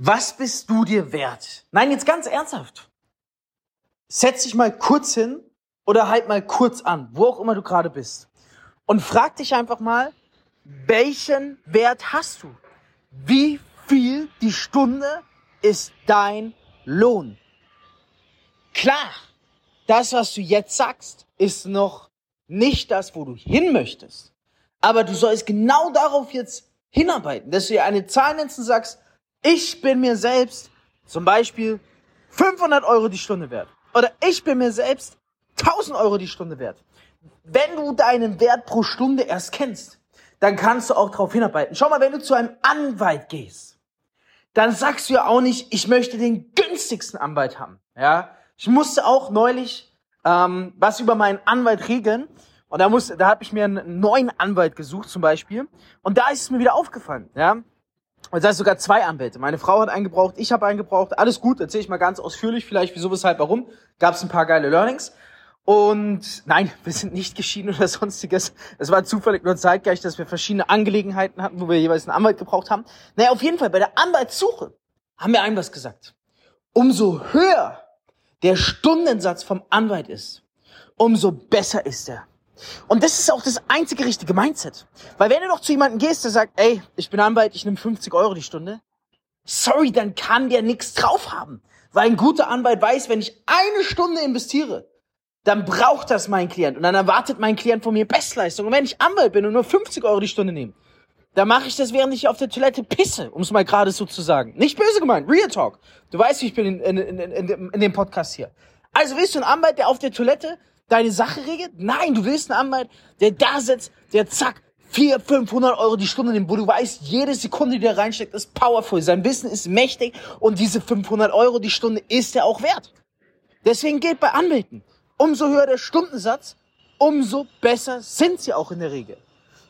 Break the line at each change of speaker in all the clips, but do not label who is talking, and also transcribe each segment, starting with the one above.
Was bist du dir wert? Nein, jetzt ganz ernsthaft. Setz dich mal kurz hin oder halt mal kurz an, wo auch immer du gerade bist. Und frag dich einfach mal, welchen Wert hast du? Wie viel die Stunde ist dein Lohn? Klar, das, was du jetzt sagst, ist noch nicht das, wo du hin möchtest. Aber du sollst genau darauf jetzt hinarbeiten, dass du dir eine Zahl nennst und sagst, ich bin mir selbst zum Beispiel 500 Euro die Stunde wert. Oder ich bin mir selbst 1000 Euro die Stunde wert. Wenn du deinen Wert pro Stunde erst kennst, dann kannst du auch darauf hinarbeiten. Schau mal, wenn du zu einem Anwalt gehst, dann sagst du ja auch nicht, ich möchte den günstigsten Anwalt haben. Ja, ich musste auch neulich ähm, was über meinen Anwalt regeln und da muss, da habe ich mir einen neuen Anwalt gesucht zum Beispiel und da ist es mir wieder aufgefallen. Ja, und das heißt sogar zwei Anwälte. Meine Frau hat einen gebraucht, ich habe einen gebraucht. Alles gut, erzähle ich mal ganz ausführlich, vielleicht wieso, weshalb, warum. Gab es ein paar geile Learnings. Und nein, wir sind nicht geschieden oder sonstiges. Es war zufällig nur zeitgleich, dass wir verschiedene Angelegenheiten hatten, wo wir jeweils einen Anwalt gebraucht haben. Naja, auf jeden Fall, bei der Anwaltssuche haben wir einem was gesagt. Umso höher der Stundensatz vom Anwalt ist, umso besser ist er. Und das ist auch das einzige richtige Mindset. Weil wenn du doch zu jemandem gehst, der sagt, ey, ich bin Anwalt, ich nehme 50 Euro die Stunde, sorry, dann kann der nichts drauf haben. Weil ein guter Anwalt weiß, wenn ich eine Stunde investiere, dann braucht das mein Klient. Und dann erwartet mein Klient von mir Bestleistung. Und wenn ich Anwalt bin und nur 50 Euro die Stunde nehme, dann mache ich das, während ich auf der Toilette pisse, um es mal gerade so zu sagen. Nicht böse gemeint, Real Talk. Du weißt, wie ich bin in, in, in, in, in dem Podcast hier. Also willst du einen Anwalt, der auf der Toilette deine Sache regelt? Nein, du willst einen Anwalt, der da sitzt, der zack, 400, 500 Euro die Stunde nimmt, wo du weißt, jede Sekunde, die der reinsteckt, ist powerful. Sein Wissen ist mächtig und diese 500 Euro die Stunde ist er auch wert. Deswegen geht bei Anwälten. Umso höher der Stundensatz, umso besser sind sie auch in der Regel.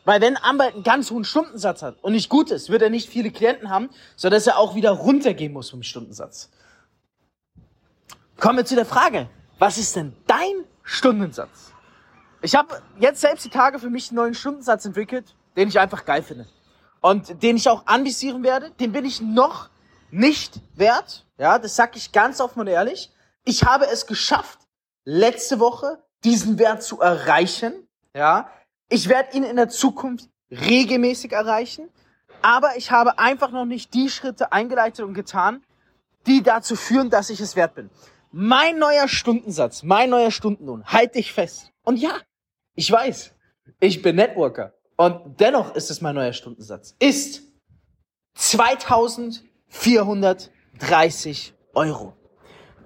Weil wenn ein Anwalt einen ganz hohen Stundensatz hat und nicht gut ist, wird er nicht viele Klienten haben, sodass er auch wieder runtergehen muss vom Stundensatz. Kommen wir zu der Frage, was ist denn dein Stundensatz? Ich habe jetzt selbst die Tage für mich einen neuen Stundensatz entwickelt, den ich einfach geil finde. Und den ich auch anvisieren werde, den bin ich noch nicht wert. Ja, das sag ich ganz offen und ehrlich. Ich habe es geschafft, letzte Woche diesen Wert zu erreichen. Ja, ich werde ihn in der Zukunft regelmäßig erreichen. Aber ich habe einfach noch nicht die Schritte eingeleitet und getan, die dazu führen, dass ich es wert bin. Mein neuer Stundensatz, mein neuer Stundenlohn, halt dich fest. Und ja, ich weiß, ich bin Networker. Und dennoch ist es mein neuer Stundensatz. Ist 2430 Euro.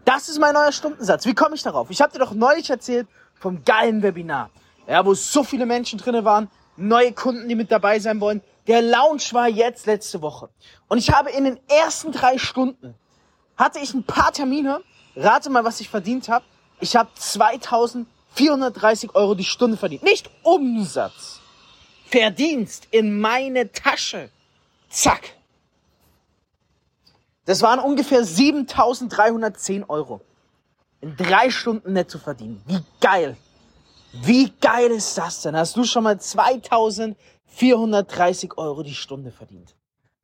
Das ist mein neuer Stundensatz. Wie komme ich darauf? Ich habe dir doch neulich erzählt vom geilen Webinar, ja, wo so viele Menschen drinne waren, neue Kunden, die mit dabei sein wollen. Der Launch war jetzt letzte Woche. Und ich habe in den ersten drei Stunden hatte ich ein paar Termine Rate mal, was ich verdient habe. Ich habe 2430 Euro die Stunde verdient. Nicht Umsatz. Verdienst in meine Tasche. Zack. Das waren ungefähr 7310 Euro. In drei Stunden netto verdienen. Wie geil. Wie geil ist das denn? Hast du schon mal 2430 Euro die Stunde verdient?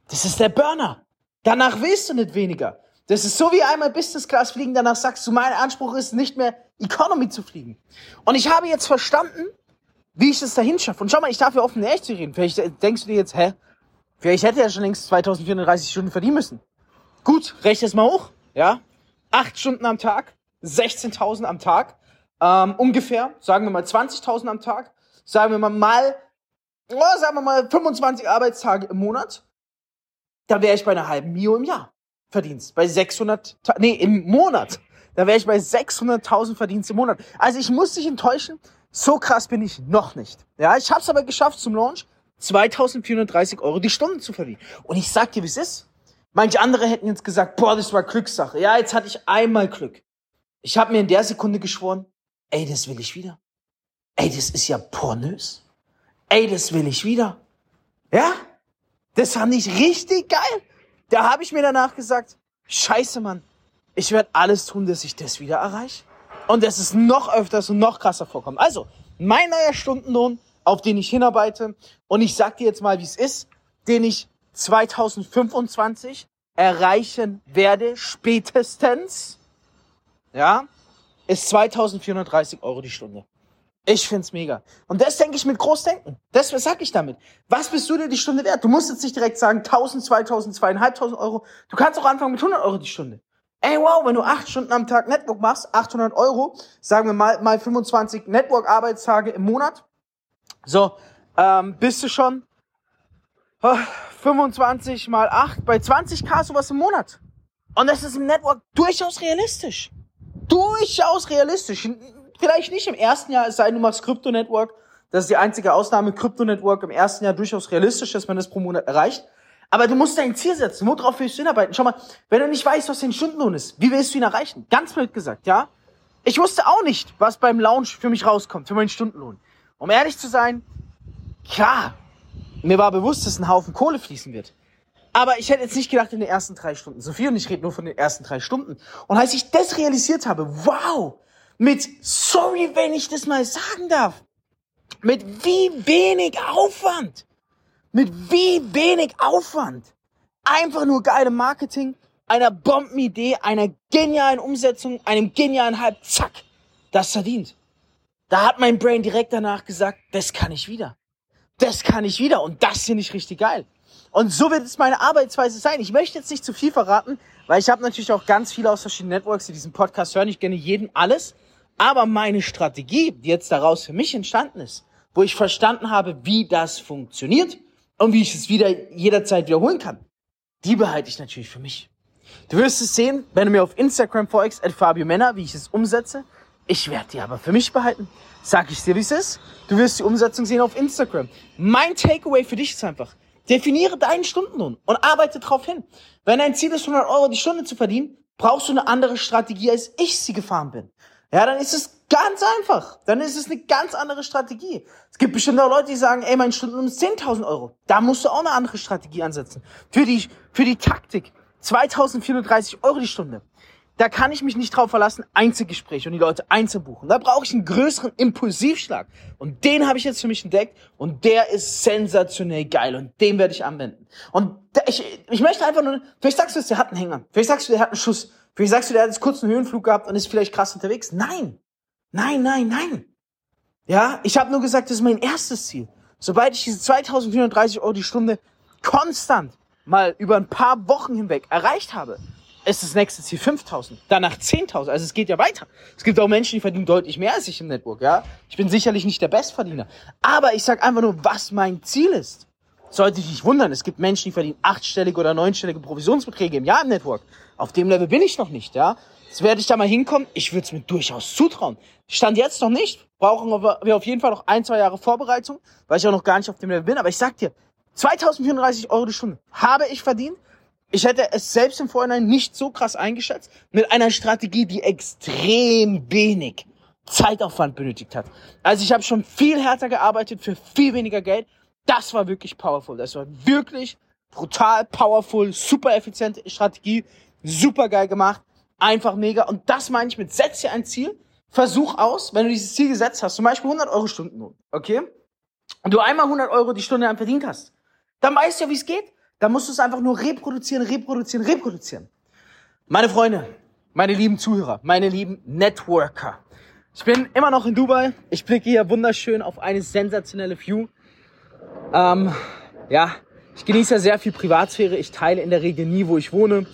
Das ist der Burner. Danach willst du nicht weniger. Das ist so wie einmal Business Class fliegen, danach sagst du, mein Anspruch ist nicht mehr Economy zu fliegen. Und ich habe jetzt verstanden, wie ich es dahin schaffe. Und schau mal, ich darf ja offen echt zu reden. Vielleicht denkst du dir jetzt, hä? Vielleicht hätte er schon längst 2430 Stunden verdienen müssen. Gut, rechne es mal hoch, ja? Acht Stunden am Tag, 16.000 am Tag, ähm, ungefähr, sagen wir mal 20.000 am Tag, sagen wir mal mal, oh, sagen wir mal 25 Arbeitstage im Monat, da wäre ich bei einer halben Mio im Jahr. Verdienst. Bei 600, nee, im Monat. Da wäre ich bei 600.000 Verdienst im Monat. Also ich muss dich enttäuschen. So krass bin ich noch nicht. Ja, ich habe es aber geschafft zum Launch 2430 Euro die Stunde zu verdienen. Und ich sag dir, wie es ist. Manche andere hätten jetzt gesagt, boah, das war Glückssache. Ja, jetzt hatte ich einmal Glück. Ich habe mir in der Sekunde geschworen, ey, das will ich wieder. Ey, das ist ja pornös. Ey, das will ich wieder. Ja? Das fand ich richtig geil. Da habe ich mir danach gesagt, scheiße, Mann, ich werde alles tun, dass ich das wieder erreiche. Und dass es noch öfters und noch krasser vorkommt. Also, mein neuer Stundenlohn, auf den ich hinarbeite, und ich sag dir jetzt mal, wie es ist, den ich 2025 erreichen werde, spätestens, ja, ist 2430 Euro die Stunde. Ich find's mega. Und das denke ich mit Großdenken. Das sag ich damit. Was bist du dir die Stunde wert? Du musst jetzt nicht direkt sagen 1000, 2000, 2500 Euro. Du kannst auch anfangen mit 100 Euro die Stunde. Ey, wow, wenn du acht Stunden am Tag Network machst, 800 Euro, sagen wir mal, mal 25 Network-Arbeitstage im Monat. So, ähm, bist du schon 25 mal 8 bei 20k sowas im Monat. Und das ist im Network durchaus realistisch. Durchaus realistisch. Vielleicht nicht im ersten Jahr, es sei denn, du machst Crypto Network. Das ist die einzige Ausnahme. Crypto Network im ersten Jahr durchaus realistisch, dass man das pro Monat erreicht. Aber du musst dein Ziel setzen. Worauf willst du hinarbeiten? Schau mal, wenn du nicht weißt, was dein Stundenlohn ist, wie willst du ihn erreichen? Ganz blöd gesagt, ja? Ich wusste auch nicht, was beim Lounge für mich rauskommt, für meinen Stundenlohn. Um ehrlich zu sein, klar, mir war bewusst, dass ein Haufen Kohle fließen wird. Aber ich hätte jetzt nicht gedacht in den ersten drei Stunden. Sophie und ich reden nur von den ersten drei Stunden. Und als ich das realisiert habe, wow, mit, sorry, wenn ich das mal sagen darf, mit wie wenig Aufwand, mit wie wenig Aufwand, einfach nur geile Marketing, einer Bombenidee, einer genialen Umsetzung, einem genialen Hype, zack, das verdient. Da hat mein Brain direkt danach gesagt, das kann ich wieder das kann ich wieder und das finde ich richtig geil. Und so wird es meine Arbeitsweise sein. Ich möchte jetzt nicht zu viel verraten, weil ich habe natürlich auch ganz viele aus verschiedenen Networks, die diesen Podcast hören. Ich kenne jeden alles. Aber meine Strategie, die jetzt daraus für mich entstanden ist, wo ich verstanden habe, wie das funktioniert und wie ich es wieder jederzeit wiederholen kann, die behalte ich natürlich für mich. Du wirst es sehen, wenn du mir auf Instagram folgst, at Fabio Männer, wie ich es umsetze. Ich werde die aber für mich behalten. Sag ich dir, wie es ist. Du wirst die Umsetzung sehen auf Instagram. Mein Takeaway für dich ist einfach, definiere deinen Stundenlohn und arbeite drauf hin. Wenn dein Ziel ist, 100 Euro die Stunde zu verdienen, brauchst du eine andere Strategie, als ich sie gefahren bin. Ja, dann ist es ganz einfach. Dann ist es eine ganz andere Strategie. Es gibt bestimmt auch Leute, die sagen, ey, mein Stundenlohn ist 10.000 Euro. Da musst du auch eine andere Strategie ansetzen. Für die, für die Taktik. 2.430 Euro die Stunde da kann ich mich nicht drauf verlassen, Einzelgespräche und die Leute einzubuchen. Da brauche ich einen größeren Impulsivschlag. Und den habe ich jetzt für mich entdeckt und der ist sensationell geil und den werde ich anwenden. Und ich, ich möchte einfach nur, vielleicht sagst du, der hat einen Hänger. Vielleicht sagst du, der hat einen Schuss. Vielleicht sagst du, der hat jetzt kurz einen Höhenflug gehabt und ist vielleicht krass unterwegs. Nein. Nein, nein, nein. Ja, ich habe nur gesagt, das ist mein erstes Ziel. Sobald ich diese 2430 Euro die Stunde konstant mal über ein paar Wochen hinweg erreicht habe, ist das nächste Ziel 5000, danach 10.000. Also es geht ja weiter. Es gibt auch Menschen, die verdienen deutlich mehr als ich im Network, ja. Ich bin sicherlich nicht der Bestverdiener. Aber ich sag einfach nur, was mein Ziel ist. Sollte dich nicht wundern, es gibt Menschen, die verdienen achtstellige oder neunstellige Provisionsbeträge im Jahr im Network. Auf dem Level bin ich noch nicht, ja. Jetzt werde ich da mal hinkommen. Ich würde es mir durchaus zutrauen. Stand jetzt noch nicht. Brauchen wir auf jeden Fall noch ein, zwei Jahre Vorbereitung, weil ich auch noch gar nicht auf dem Level bin. Aber ich sag dir, 2034 Euro die Stunde habe ich verdient ich hätte es selbst im Vorhinein nicht so krass eingeschätzt, mit einer Strategie, die extrem wenig Zeitaufwand benötigt hat. Also ich habe schon viel härter gearbeitet für viel weniger Geld. Das war wirklich powerful. Das war wirklich brutal powerful, super effiziente Strategie, super geil gemacht, einfach mega. Und das meine ich mit, setz dir ein Ziel, versuch aus, wenn du dieses Ziel gesetzt hast, zum Beispiel 100 Euro Stundenlohn, okay? Und du einmal 100 Euro die Stunde verdient hast, dann weißt du ja, wie es geht. Da musst du es einfach nur reproduzieren, reproduzieren, reproduzieren. Meine Freunde, meine lieben Zuhörer, meine lieben Networker. Ich bin immer noch in Dubai. Ich blicke hier wunderschön auf eine sensationelle View. Ähm, ja, ich genieße ja sehr viel Privatsphäre. Ich teile in der Regel nie, wo ich wohne,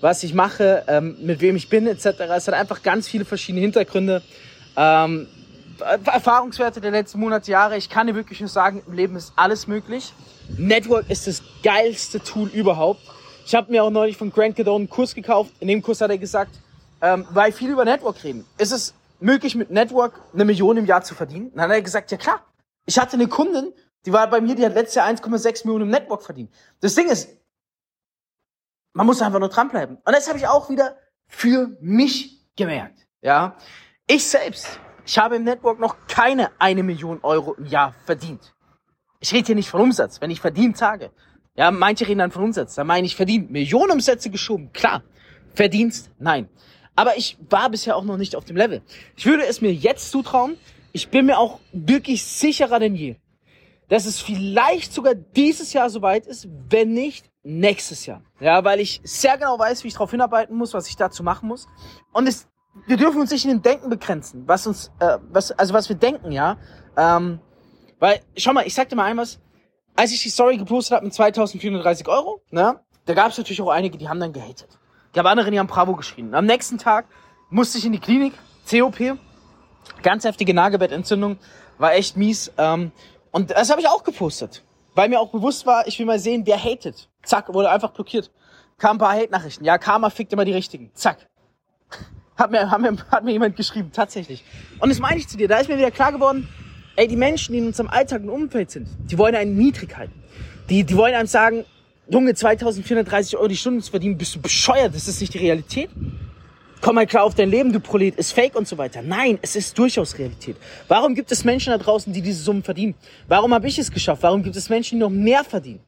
was ich mache, ähm, mit wem ich bin, etc. Es hat einfach ganz viele verschiedene Hintergründe. Ähm, Erfahrungswerte der letzten Monate, Jahre. Ich kann dir wirklich nur sagen, im Leben ist alles möglich. Network ist das geilste Tool überhaupt. Ich habe mir auch neulich von Grant Cardone einen Kurs gekauft. In dem Kurs hat er gesagt, ähm, weil viele über Network reden, ist es möglich, mit Network eine Million im Jahr zu verdienen? dann hat er gesagt, ja klar. Ich hatte eine Kundin, die war bei mir, die hat letztes Jahr 1,6 Millionen im Network verdient. Das Ding ist, man muss einfach nur dranbleiben. Und das habe ich auch wieder für mich gemerkt. Ja, ich selbst, ich habe im Network noch keine eine Million Euro im Jahr verdient. Ich rede hier nicht von Umsatz, wenn ich verdient sage. Ja, manche reden dann von Umsatz. Da meine ich verdient. Millionen Umsätze geschoben. Klar. Verdienst? Nein. Aber ich war bisher auch noch nicht auf dem Level. Ich würde es mir jetzt zutrauen. Ich bin mir auch wirklich sicherer denn je, dass es vielleicht sogar dieses Jahr soweit ist, wenn nicht nächstes Jahr. Ja, weil ich sehr genau weiß, wie ich darauf hinarbeiten muss, was ich dazu machen muss. Und es, wir dürfen uns nicht in dem Denken begrenzen, was uns, äh, was, also was wir denken, ja. Ähm, weil, schau mal, ich sag dir mal ein was, als ich die Story gepostet habe mit 2430 Euro, ne, da gab es natürlich auch einige, die haben dann gehatet. Ich habe andere, die haben Bravo geschrieben. Am nächsten Tag musste ich in die Klinik, COP, ganz heftige Nagelbettentzündung, war echt mies. Ähm, und das habe ich auch gepostet, weil mir auch bewusst war, ich will mal sehen, wer hatet. Zack, wurde einfach blockiert. Kam ein paar Hate-Nachrichten. Ja, Karma fickt immer die richtigen. Zack. Hat mir, hat, mir, hat mir jemand geschrieben, tatsächlich. Und das meine ich zu dir, da ist mir wieder klar geworden, ey, die Menschen, die in unserem Alltag und Umfeld sind, die wollen einen niedrig halten. Die, die wollen einem sagen, Junge, 2430 Euro die Stunde zu verdienen, bist du bescheuert, das ist nicht die Realität. Komm mal klar auf dein Leben, du Prolet, ist fake und so weiter. Nein, es ist durchaus Realität. Warum gibt es Menschen da draußen, die diese Summen verdienen? Warum habe ich es geschafft? Warum gibt es Menschen, die noch mehr verdienen?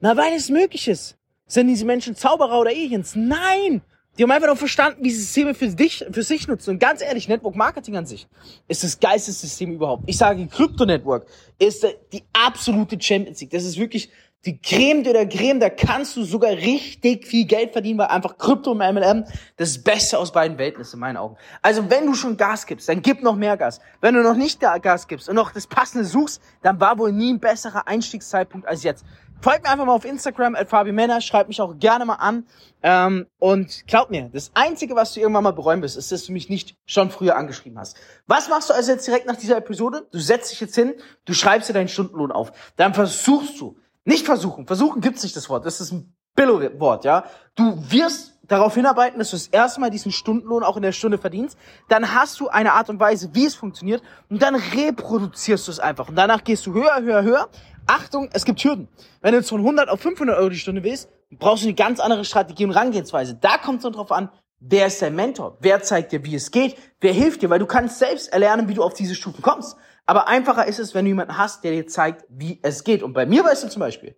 Na, weil es möglich ist. Sind diese Menschen Zauberer oder Aliens? Nein! Die haben einfach noch verstanden, wie sie Systeme für dich, für sich nutzen. Und ganz ehrlich, Network Marketing an sich ist das geilste System überhaupt. Ich sage, Crypto Network ist die absolute Champions League. Das ist wirklich die Creme de la Creme. Da kannst du sogar richtig viel Geld verdienen, weil einfach Krypto und MLM das Beste aus beiden Welten ist in meinen Augen. Also wenn du schon Gas gibst, dann gib noch mehr Gas. Wenn du noch nicht Gas gibst und noch das Passende suchst, dann war wohl nie ein besserer Einstiegszeitpunkt als jetzt. Folgt mir einfach mal auf Instagram, at Fabi Männer, schreib mich auch gerne mal an. Ähm, und glaub mir, das Einzige, was du irgendwann mal bereuen wirst, ist, dass du mich nicht schon früher angeschrieben hast. Was machst du also jetzt direkt nach dieser Episode? Du setzt dich jetzt hin, du schreibst dir deinen Stundenlohn auf. Dann versuchst du, nicht versuchen, versuchen gibt's nicht das Wort, das ist ein Billo-Wort, ja. Du wirst darauf hinarbeiten, dass du das erste Mal diesen Stundenlohn auch in der Stunde verdienst. Dann hast du eine Art und Weise, wie es funktioniert. Und dann reproduzierst du es einfach. Und danach gehst du höher, höher, höher. Achtung, es gibt Hürden. Wenn du jetzt von 100 auf 500 Euro die Stunde willst, brauchst du eine ganz andere Strategie und Rangehensweise. Da kommt es dann drauf an, wer ist dein Mentor? Wer zeigt dir, wie es geht? Wer hilft dir? Weil du kannst selbst erlernen, wie du auf diese Stufen kommst. Aber einfacher ist es, wenn du jemanden hast, der dir zeigt, wie es geht. Und bei mir weißt du zum Beispiel,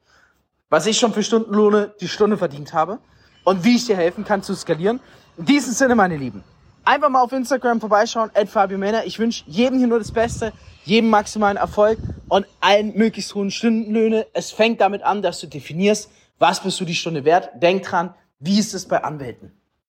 was ich schon für Stundenlohne die Stunde verdient habe und wie ich dir helfen kann zu skalieren. In diesem Sinne, meine Lieben, einfach mal auf Instagram vorbeischauen, Fabio Männer. Ich wünsche jedem hier nur das Beste, jedem maximalen Erfolg und allen möglichst hohen Stundenlöhne. Es fängt damit an, dass du definierst, was bist du die Stunde wert. Denk dran, wie ist es bei Anwälten?